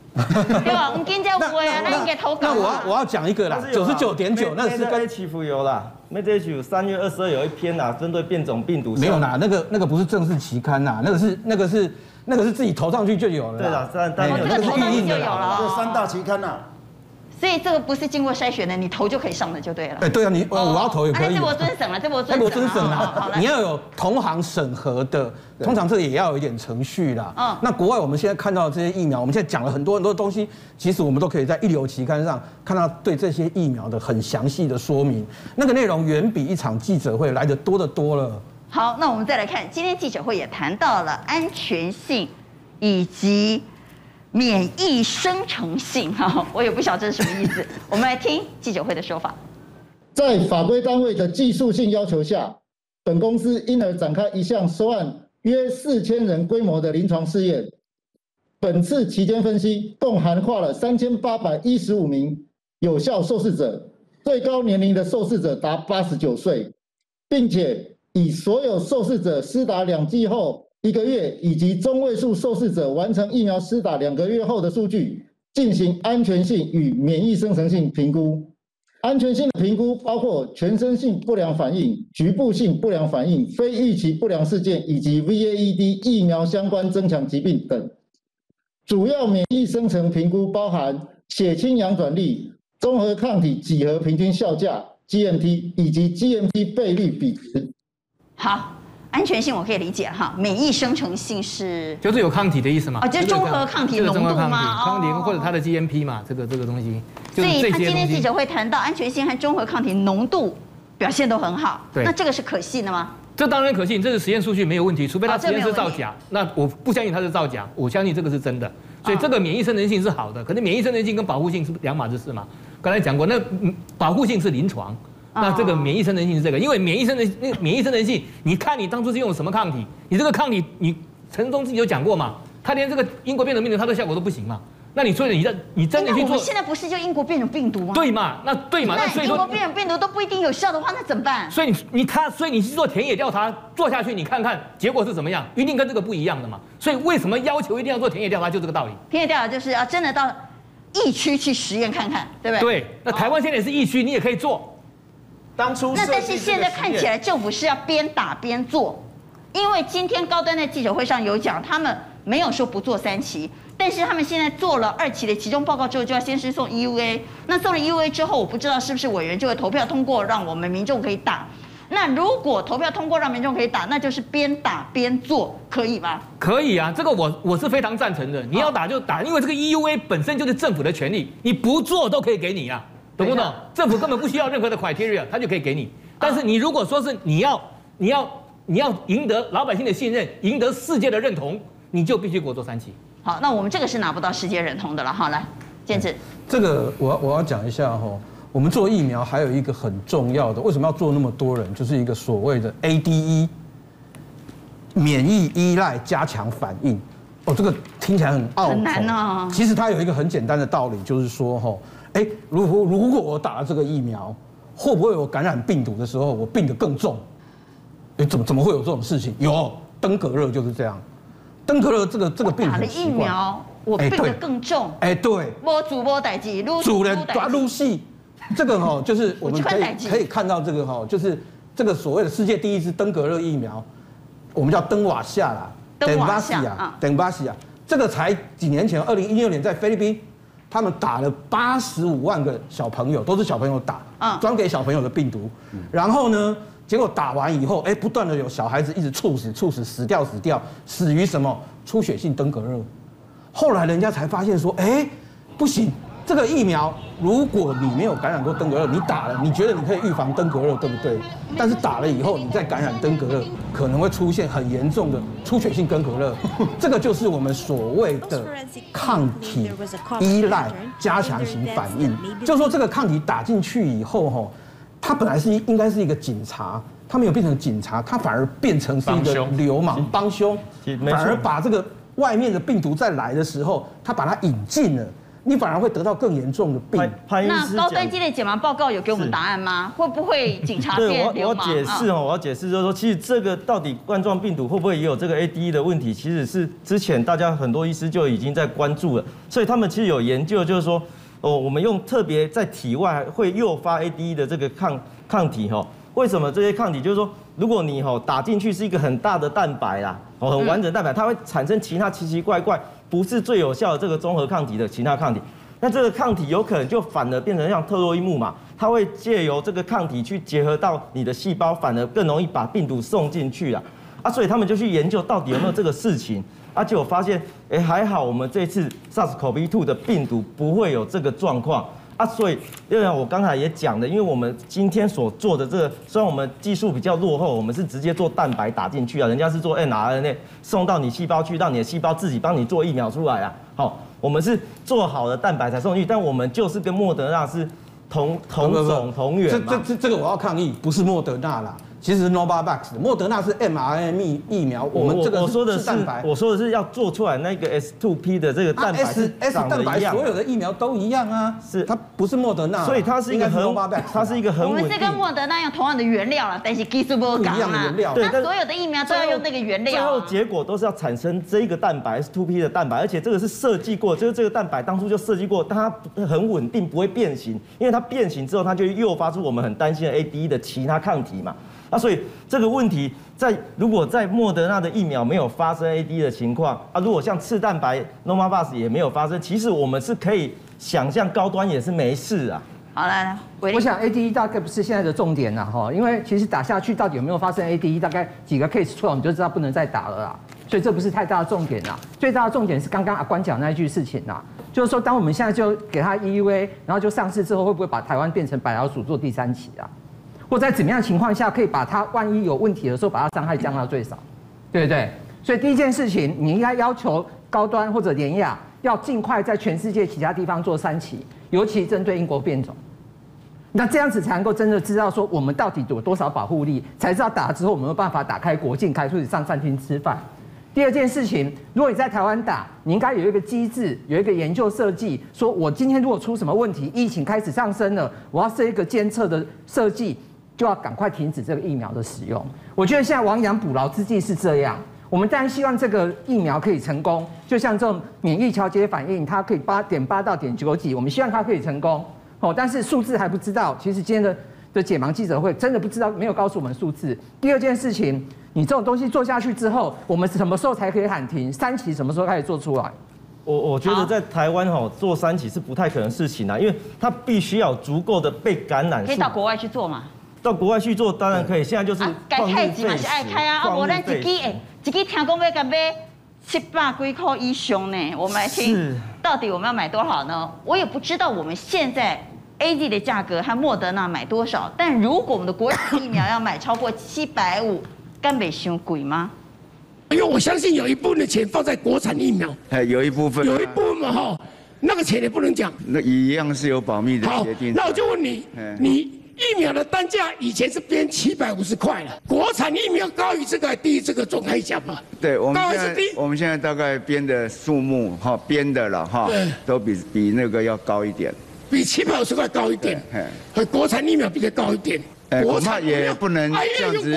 对吧？黄金在贵啊，那应该投稿。那我要我要讲一个啦，九十九点九，那是跟祈福有啦。MedH 三月二十二有一篇呐，针对变种病毒。没有啦，那个那个不是正式期刊呐，那个是那个是那个是自己投上去就有了。对啦，三大，这个投上去就有了，这三大期刊呐。所以这个不是经过筛选的，你投就可以上的就对了。哎，对啊，你我要投也可以。这我遵审了，这波尊审。这波尊审了，你要有同行审核的，通常这也要有一点程序啦。嗯。那国外我们现在看到的这些疫苗，我们现在讲了很多很多东西，其实我们都可以在一流期刊上看到对这些疫苗的很详细的说明，那个内容远比一场记者会来的多得多了。好，那我们再来看，今天记者会也谈到了安全性以及。免疫生成性哈，我也不晓得这是什么意思。我们来听记者会的说法。在法规单位的技术性要求下，本公司因而展开一项收案约四千人规模的临床试验。本次期间分析共涵化了三千八百一十五名有效受试者，最高年龄的受试者达八十九岁，并且以所有受试者施打两剂后。一个月以及中位数受试者完成疫苗施打两个月后的数据进行安全性与免疫生成性评估。安全性的评估包括全身性不良反应、局部性不良反应、非预期不良事件以及 VAED 疫苗相关增强疾病等。主要免疫生成评估包含血清阳转率、综合抗体几何平均效价 （GMT） 以及 GMT 倍率比值。好。安全性我可以理解哈，免疫生成性是就是有抗体的意思嘛？哦，就是综合抗体浓度嘛？抗体或者它的 GMP 嘛？这个这个东西。所以他今天记者会谈到安全性和综合抗体浓度表现都很好。对。那这个是可信的吗？这当然可信，这是实验数据没有问题，除非他实验是造假。那我不相信他是造假，我相信这个是真的。所以这个免疫生成性是好的，可是免疫生成性跟保护性是两码子事嘛？刚才讲过，那保护性是临床。那这个免疫生成性是这个，因为免疫生成那个免疫生成性，你看你当初是用什么抗体？你这个抗体，你陈忠自己有讲过嘛？他连这个英国变种病毒，他的效果都不行嘛？那你说你在你真的去做？现在不是就英国变种病毒吗？对嘛？那对嘛？那所以说英国变种病毒都不一定有效的话，那怎么办？所以你你他，所以你去做田野调查，做下去你看看结果是怎么样，一定跟这个不一样的嘛？所以为什么要求一定要做田野调查？就这个道理。田野调查就是要真的到。疫区去实验看看，对不对？对，那台湾现在也是疫区，你也可以做。当初那但是现在看起来政府是要边打边做，因为今天高端的记者会上有讲，他们没有说不做三期，但是他们现在做了二期的其中报告之后，就要先是送 EUA，那送了 EUA 之后，我不知道是不是委员就会投票通过，让我们民众可以打。那如果投票通过让民众可以打，那就是边打边做，可以吗？可以啊，这个我我是非常赞成的。你要打就打，因为这个 EUA 本身就是政府的权利，你不做都可以给你啊，懂不懂？政府根本不需要任何的 criteria，他就可以给你。但是你如果说是你要你要你要赢得老百姓的信任，赢得世界的认同，你就必须给我做三期。好，那我们这个是拿不到世界认同的了。好，来，建志，这个我我要讲一下哈。我们做疫苗还有一个很重要的，为什么要做那么多人？就是一个所谓的 ADE，免疫依赖加强反应。哦，这个听起来很拗口。很难哦。其实它有一个很简单的道理，就是说，哈，哎，如果如果我打了这个疫苗，会不会有感染病毒的时候，我病得更重？哎，怎么怎么会有这种事情？有，登革热就是这样。登革热这个这个病毒。打了疫苗，我病得更重。哎，对。摸主播代志，主人抓入戏。这个哈，就是我们可以可以看到这个哈，就是这个所谓的世界第一支登革热疫苗，我们叫登瓦夏啦，登瓦夏，登瓦夏，这个才几年前，二零一六年在菲律宾，他们打了八十五万个小朋友，都是小朋友打，啊，专给小朋友的病毒，然后呢，结果打完以后，哎，不断的有小孩子一直猝死、猝死、死掉、死掉，死于什么？出血性登革热，后来人家才发现说，哎，不行。这个疫苗，如果你没有感染过登革热，你打了，你觉得你可以预防登革热，对不对？但是打了以后，你再感染登革热，可能会出现很严重的出血性登革热。这个就是我们所谓的抗体依赖加强型反应。就是说，这个抗体打进去以后，哈，它本来是应该是一个警察，它没有变成警察，它反而变成是一个流氓帮凶，反而把这个外面的病毒再来的时候，它把它引进了。你反而会得到更严重的病。那高端基的解盲报告有给我们答案吗？会不会警察变流氓？对，我要解释哦，我要解释就是说，其实这个到底冠状病毒会不会也有这个 ADE 的问题，其实是之前大家很多医师就已经在关注了，所以他们其实有研究，就是说，哦，我们用特别在体外会诱发 ADE 的这个抗抗体哈，为什么这些抗体就是说，如果你哈打进去是一个很大的蛋白啦，哦，很完整蛋白，它会产生其他奇奇怪怪。不是最有效的这个综合抗体的其他抗体，那这个抗体有可能就反而变成像特洛伊木马，它会借由这个抗体去结合到你的细胞，反而更容易把病毒送进去啊！啊，所以他们就去研究到底有没有这个事情，而且我发现，哎，还好我们这次 SARS-CoV-2 的病毒不会有这个状况。啊，所以因为我刚才也讲的，因为我们今天所做的这个，虽然我们技术比较落后，我们是直接做蛋白打进去啊，人家是做 mRNA 送到你细胞去，让你的细胞自己帮你做疫苗出来啊。好，我们是做好的蛋白才送进去，但我们就是跟莫德纳是同同种同源。这这这这个我要抗议，不是莫德纳啦。其实 Novavax 莫德纳是 mRNA 疫苗，我们这个是是蛋白，我说的是要做出来那个 S2P 的这个蛋白，S S 蛋白所有的疫苗都一样啊，是它不是莫德纳，所以它是一个很它是一个很稳定。我们是跟莫德纳用同样的原料了，但是技术不一样的原料。对，所有的疫苗都要用那个原料。最后结果都是要产生这个蛋白 S2P 的蛋白，而且这个是设计过，就是这个蛋白当初就设计过，它很稳定，不会变形，因为它变形之后，它就诱发出我们很担心的 ADE 的其他抗体嘛。啊，所以这个问题在如果在莫德纳的疫苗没有发生 AD 的情况啊，如果像次蛋白 Novavax 也没有发生，其实我们是可以想象高端也是没事啊。好来，我想 AD 大概不是现在的重点了哈，因为其实打下去到底有没有发生 AD，大概几个 case 出来，你就知道不能再打了啦。所以这不是太大的重点啦，最大的重点是刚刚阿关讲那一句事情呐，就是说当我们现在就给他 EUA，然后就上市之后，会不会把台湾变成白老鼠做第三期啊？或在怎么样情况下，可以把它万一有问题的时候，把它伤害降到最少，对不对？所以第一件事情，你应该要求高端或者联雅要尽快在全世界其他地方做三期，尤其针对英国变种。那这样子才能够真的知道说我们到底有多少保护力，才知道打了之后我们有办法打开国境，开出去上餐厅吃饭。第二件事情，如果你在台湾打，你应该有一个机制，有一个研究设计，说我今天如果出什么问题，疫情开始上升了，我要设一个监测的设计。就要赶快停止这个疫苗的使用。我觉得现在亡羊补牢之际是这样。我们当然希望这个疫苗可以成功，就像这种免疫调节反应，它可以八点八到点九几，我们希望它可以成功。哦，但是数字还不知道。其实今天的的解盲记者会真的不知道，没有告诉我们数字。第二件事情，你这种东西做下去之后，我们什么时候才可以喊停？三期什么时候开始做出来？我我觉得在台湾哈做三期是不太可能事情啊，因为它必须要足够的被感染。可以到国外去做嘛？到国外去做当然可以，现在就是该开机嘛是爱开啊，啊我咱一支哎，一支听讲要干买七百几块以上呢，我们来听到底我们要买多少呢？我也不知道我们现在 A Z 的价格和莫德纳买多少，但如果我们的国产疫苗要买超过七百五，干袂伤贵吗？因为我相信有一部分的钱放在国产疫苗，哎，有一部分，有一部分嘛哈，那个钱也不能讲，那一样是有保密的协定。那我就问你，你疫苗的单价以前是编七百五十块了，国产疫苗高于这个还低于这个，总可以讲吧？对，我们现在我们现在大概编的数目哈，编的了哈，都比比那个要高一点，比七百五十块高一点，和国产疫苗比较高一点，国产也不能这样子。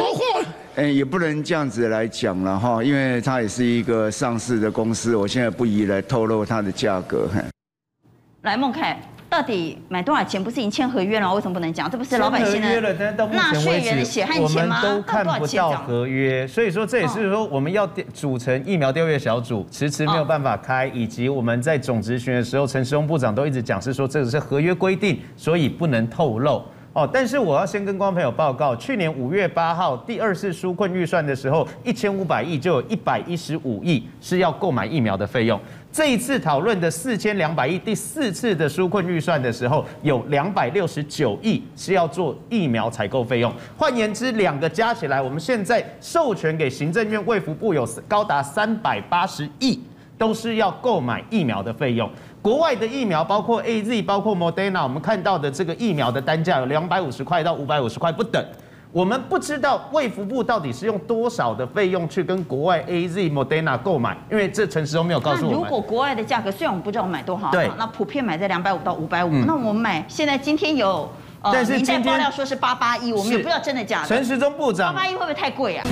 哎，也不能这样子来讲了哈，因为它也是一个上市的公司，我现在不宜来透露它的价格。来，孟凯，到底买多少钱？不是已经签合约了？为什么不能讲？这不是老百姓的纳税人的血汗钱吗？我们都看不到合约，所以说这也是说我们要组成疫苗调阅小组，迟迟没有办法开，以及我们在总执询的时候，陈时中部长都一直讲是说这个是合约规定，所以不能透露。哦，但是我要先跟观众朋友报告，去年五月八号第二次纾困预算的时候，一千五百亿就有一百一十五亿是要购买疫苗的费用。这一次讨论的四千两百亿，第四次的纾困预算的时候，有两百六十九亿是要做疫苗采购费用。换言之，两个加起来，我们现在授权给行政院卫福部有高达三百八十亿，都是要购买疫苗的费用。国外的疫苗，包括 AZ，包括 Moderna，我们看到的这个疫苗的单价有两百五十块到五百五十块不等。我们不知道卫福部到底是用多少的费用去跟国外 AZ、Moderna 购买，因为这陈时中没有告诉我们。如果国外的价格，虽然我们不知道我们买多少，对，那普遍买在两百五到五百五，那我们买现在今天有呃，但是今天爆料说是八八一，我们也不知道真的假的。陈时中部长，八八一会不会太贵啊？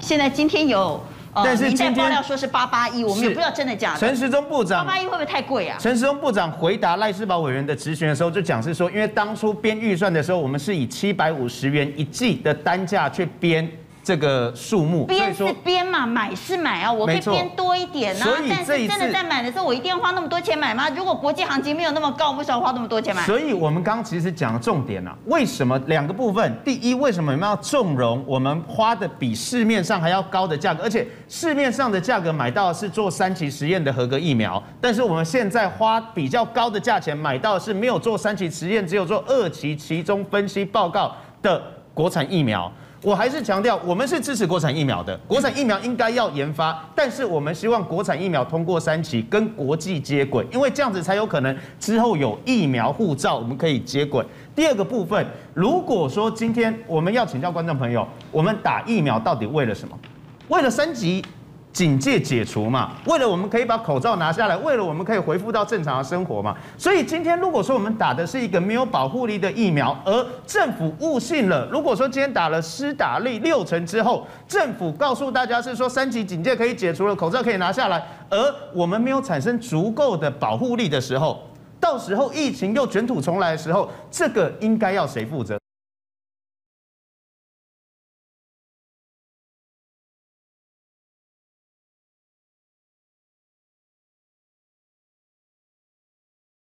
现在今天有，但是今天爆料说是八八一，我们也不知道真的假的。陈时中部长，八八一会不会太贵啊？陈时中部长回答赖世宝委员的质询的时候，就讲是说，因为当初编预算的时候，我们是以七百五十元一季的单价去编。这个数目，编是编嘛，买是买啊，我可以编多一点啊。但是真的在买的时候，我一定要花那么多钱买吗？如果国际行情没有那么高，为什么花那么多钱买？所以我们刚刚其实讲的重点啊，为什么两个部分？第一，为什么我们要纵容我们花的比市面上还要高的价格？而且市面上的价格买到的是做三期实验的合格疫苗，但是我们现在花比较高的价钱买到的是没有做三期实验，只有做二期其中分析报告的国产疫苗。我还是强调，我们是支持国产疫苗的。国产疫苗应该要研发，但是我们希望国产疫苗通过三期跟国际接轨，因为这样子才有可能之后有疫苗护照，我们可以接轨。第二个部分，如果说今天我们要请教观众朋友，我们打疫苗到底为了什么？为了三级？警戒解除嘛，为了我们可以把口罩拿下来，为了我们可以恢复到正常的生活嘛。所以今天如果说我们打的是一个没有保护力的疫苗，而政府误信了，如果说今天打了施打率六成之后，政府告诉大家是说三级警戒可以解除了，口罩可以拿下来，而我们没有产生足够的保护力的时候，到时候疫情又卷土重来的时候，这个应该要谁负责？